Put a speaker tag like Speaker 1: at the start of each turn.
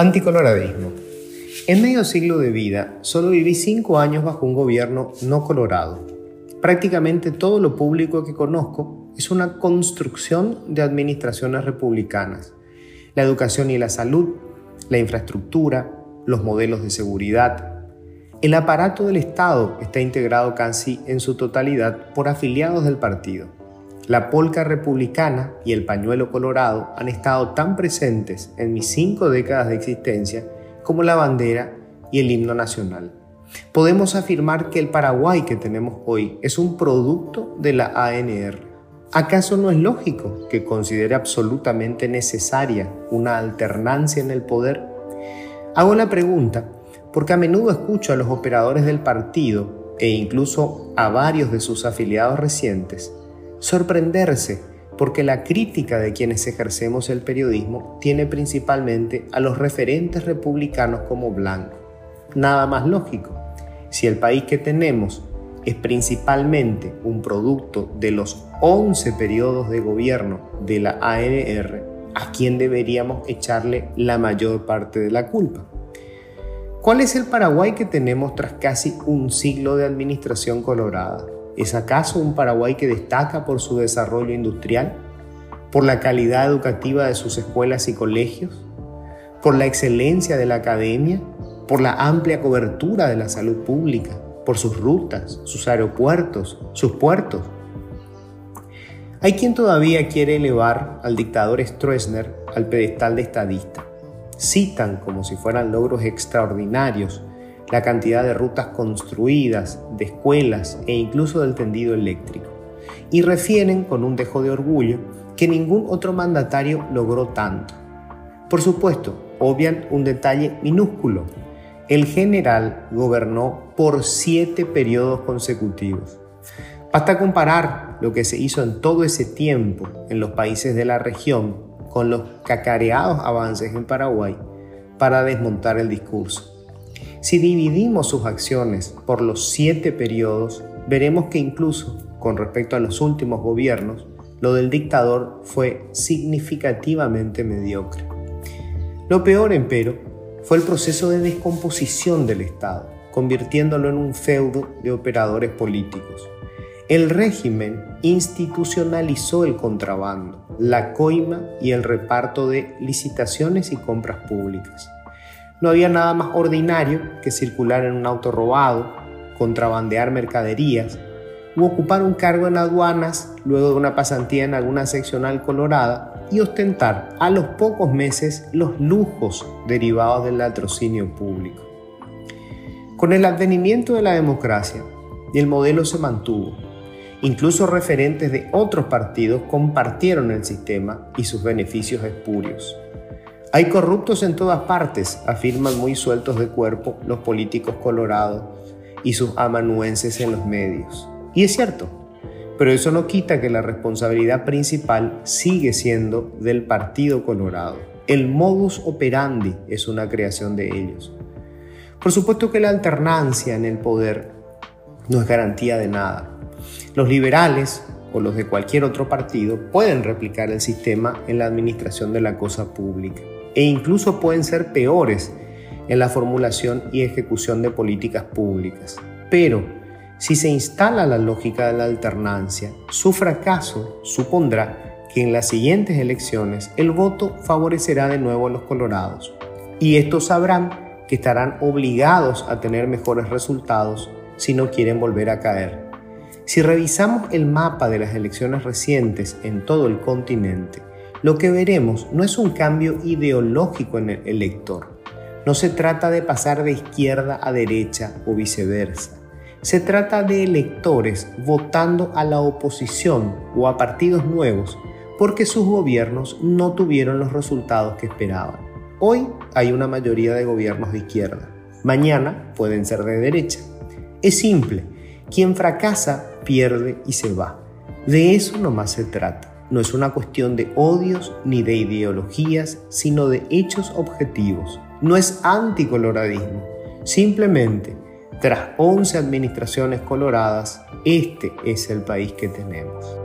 Speaker 1: Anticoloradismo. En medio siglo de vida, solo viví cinco años bajo un gobierno no colorado. Prácticamente todo lo público que conozco es una construcción de administraciones republicanas. La educación y la salud, la infraestructura, los modelos de seguridad. El aparato del Estado está integrado casi en su totalidad por afiliados del partido. La polca republicana y el pañuelo colorado han estado tan presentes en mis cinco décadas de existencia como la bandera y el himno nacional. Podemos afirmar que el Paraguay que tenemos hoy es un producto de la ANR. ¿Acaso no es lógico que considere absolutamente necesaria una alternancia en el poder? Hago la pregunta porque a menudo escucho a los operadores del partido e incluso a varios de sus afiliados recientes sorprenderse porque la crítica de quienes ejercemos el periodismo tiene principalmente a los referentes republicanos como blanco. Nada más lógico. Si el país que tenemos es principalmente un producto de los 11 periodos de gobierno de la ANR, ¿a quién deberíamos echarle la mayor parte de la culpa? ¿Cuál es el Paraguay que tenemos tras casi un siglo de administración colorada? ¿Es acaso un Paraguay que destaca por su desarrollo industrial? ¿Por la calidad educativa de sus escuelas y colegios? ¿Por la excelencia de la academia? ¿Por la amplia cobertura de la salud pública? ¿Por sus rutas, sus aeropuertos, sus puertos? Hay quien todavía quiere elevar al dictador Stroessner al pedestal de estadista. Citan como si fueran logros extraordinarios la cantidad de rutas construidas, de escuelas e incluso del tendido eléctrico. Y refieren con un dejo de orgullo que ningún otro mandatario logró tanto. Por supuesto, obvian un detalle minúsculo. El general gobernó por siete periodos consecutivos. Basta comparar lo que se hizo en todo ese tiempo en los países de la región con los cacareados avances en Paraguay para desmontar el discurso. Si dividimos sus acciones por los siete periodos, veremos que incluso con respecto a los últimos gobiernos, lo del dictador fue significativamente mediocre. Lo peor, empero, fue el proceso de descomposición del Estado, convirtiéndolo en un feudo de operadores políticos. El régimen institucionalizó el contrabando, la coima y el reparto de licitaciones y compras públicas. No había nada más ordinario que circular en un auto robado, contrabandear mercaderías u ocupar un cargo en aduanas luego de una pasantía en alguna seccional colorada y ostentar a los pocos meses los lujos derivados del latrocinio público. Con el advenimiento de la democracia, el modelo se mantuvo. Incluso referentes de otros partidos compartieron el sistema y sus beneficios espurios. Hay corruptos en todas partes, afirman muy sueltos de cuerpo los políticos colorados y sus amanuenses en los medios. Y es cierto, pero eso no quita que la responsabilidad principal sigue siendo del Partido Colorado. El modus operandi es una creación de ellos. Por supuesto que la alternancia en el poder no es garantía de nada. Los liberales o los de cualquier otro partido pueden replicar el sistema en la administración de la cosa pública e incluso pueden ser peores en la formulación y ejecución de políticas públicas. Pero si se instala la lógica de la alternancia, su fracaso supondrá que en las siguientes elecciones el voto favorecerá de nuevo a los colorados y estos sabrán que estarán obligados a tener mejores resultados si no quieren volver a caer. Si revisamos el mapa de las elecciones recientes en todo el continente, lo que veremos no es un cambio ideológico en el elector. No se trata de pasar de izquierda a derecha o viceversa. Se trata de electores votando a la oposición o a partidos nuevos porque sus gobiernos no tuvieron los resultados que esperaban. Hoy hay una mayoría de gobiernos de izquierda. Mañana pueden ser de derecha. Es simple. Quien fracasa pierde y se va. De eso nomás se trata no es una cuestión de odios ni de ideologías, sino de hechos objetivos. No es anticoloradismo. Simplemente, tras 11 administraciones coloradas, este es el país que tenemos.